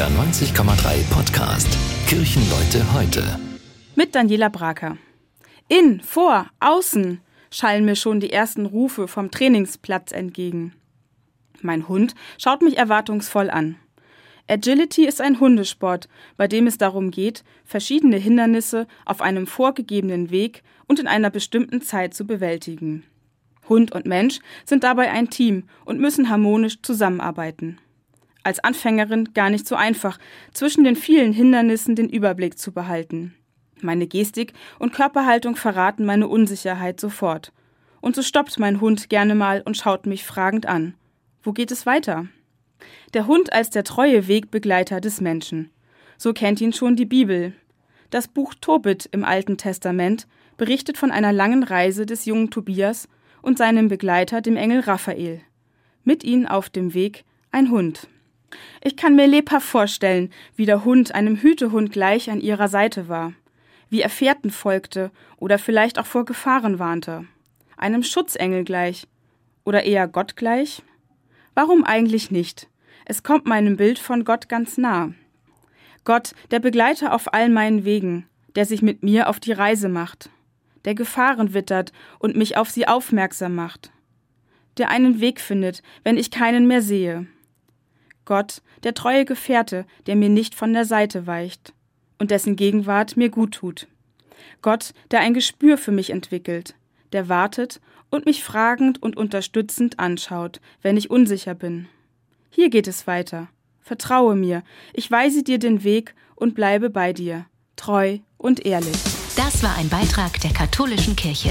NDR 90,3 Podcast. Kirchenleute heute. Mit Daniela Braker. In, vor, außen schallen mir schon die ersten Rufe vom Trainingsplatz entgegen. Mein Hund schaut mich erwartungsvoll an. Agility ist ein Hundesport, bei dem es darum geht, verschiedene Hindernisse auf einem vorgegebenen Weg und in einer bestimmten Zeit zu bewältigen. Hund und Mensch sind dabei ein Team und müssen harmonisch zusammenarbeiten. Als Anfängerin gar nicht so einfach, zwischen den vielen Hindernissen den Überblick zu behalten. Meine Gestik und Körperhaltung verraten meine Unsicherheit sofort. Und so stoppt mein Hund gerne mal und schaut mich fragend an. Wo geht es weiter? Der Hund als der treue Wegbegleiter des Menschen. So kennt ihn schon die Bibel. Das Buch Tobit im Alten Testament berichtet von einer langen Reise des jungen Tobias und seinem Begleiter, dem Engel Raphael. Mit ihnen auf dem Weg ein Hund. Ich kann mir lebhaft vorstellen, wie der Hund einem Hütehund gleich an ihrer Seite war, wie er Fährten folgte oder vielleicht auch vor Gefahren warnte, einem Schutzengel gleich oder eher Gott gleich? Warum eigentlich nicht? Es kommt meinem Bild von Gott ganz nah. Gott, der Begleiter auf all meinen Wegen, der sich mit mir auf die Reise macht, der Gefahren wittert und mich auf sie aufmerksam macht, der einen Weg findet, wenn ich keinen mehr sehe. Gott, der treue Gefährte, der mir nicht von der Seite weicht und dessen Gegenwart mir gut tut. Gott, der ein Gespür für mich entwickelt, der wartet und mich fragend und unterstützend anschaut, wenn ich unsicher bin. Hier geht es weiter. Vertraue mir, ich weise dir den Weg und bleibe bei dir, treu und ehrlich. Das war ein Beitrag der katholischen Kirche.